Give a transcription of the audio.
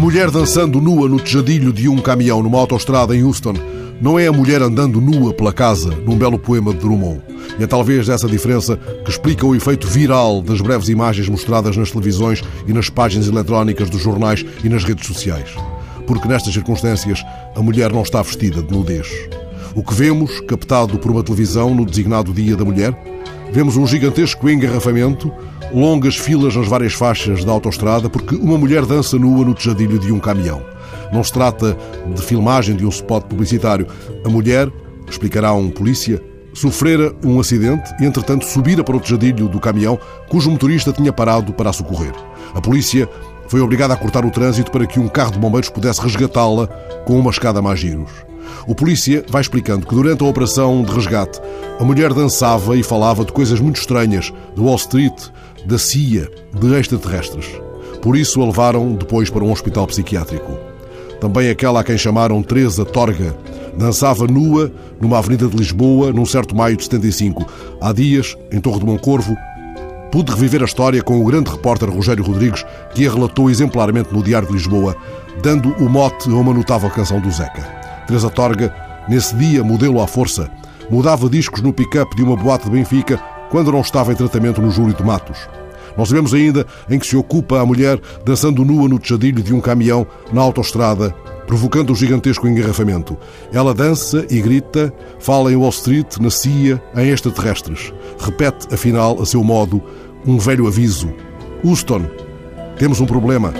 mulher dançando nua no tejadilho de um caminhão numa autoestrada em Houston não é a mulher andando nua pela casa, num belo poema de Drummond. E é talvez essa diferença que explica o efeito viral das breves imagens mostradas nas televisões e nas páginas eletrónicas dos jornais e nas redes sociais. Porque nestas circunstâncias a mulher não está vestida de nudez. O que vemos, captado por uma televisão no designado Dia da Mulher, vemos um gigantesco engarrafamento, longas filas nas várias faixas da autoestrada, porque uma mulher dança nua no tejadilho de um caminhão. Não se trata de filmagem de um spot publicitário. A mulher, explicará um polícia, sofrera um acidente e, entretanto, subira para o tejadilho do caminhão, cujo motorista tinha parado para a socorrer. A polícia foi obrigada a cortar o trânsito para que um carro de bombeiros pudesse resgatá-la com uma escada mais giros. O polícia vai explicando que durante a operação de resgate, a mulher dançava e falava de coisas muito estranhas, de Wall Street, da CIA, de extraterrestres. Por isso a levaram depois para um hospital psiquiátrico. Também aquela a quem chamaram Teresa Torga. Dançava nua numa avenida de Lisboa, num certo maio de 75. Há dias, em Torre de Moncorvo, pude reviver a história com o grande repórter Rogério Rodrigues, que a relatou exemplarmente no Diário de Lisboa, dando o mote a uma notável canção do Zeca. Teresa Torga, nesse dia, modelo à força, mudava discos no pick-up de uma boate de Benfica quando não estava em tratamento no Júlio de Matos. Não sabemos ainda em que se ocupa a mulher dançando nua no tejadilho de um caminhão na autoestrada, provocando um gigantesco engarrafamento. Ela dança e grita, fala em Wall Street, na CIA, em extraterrestres. Repete, afinal, a seu modo, um velho aviso. Houston, temos um problema.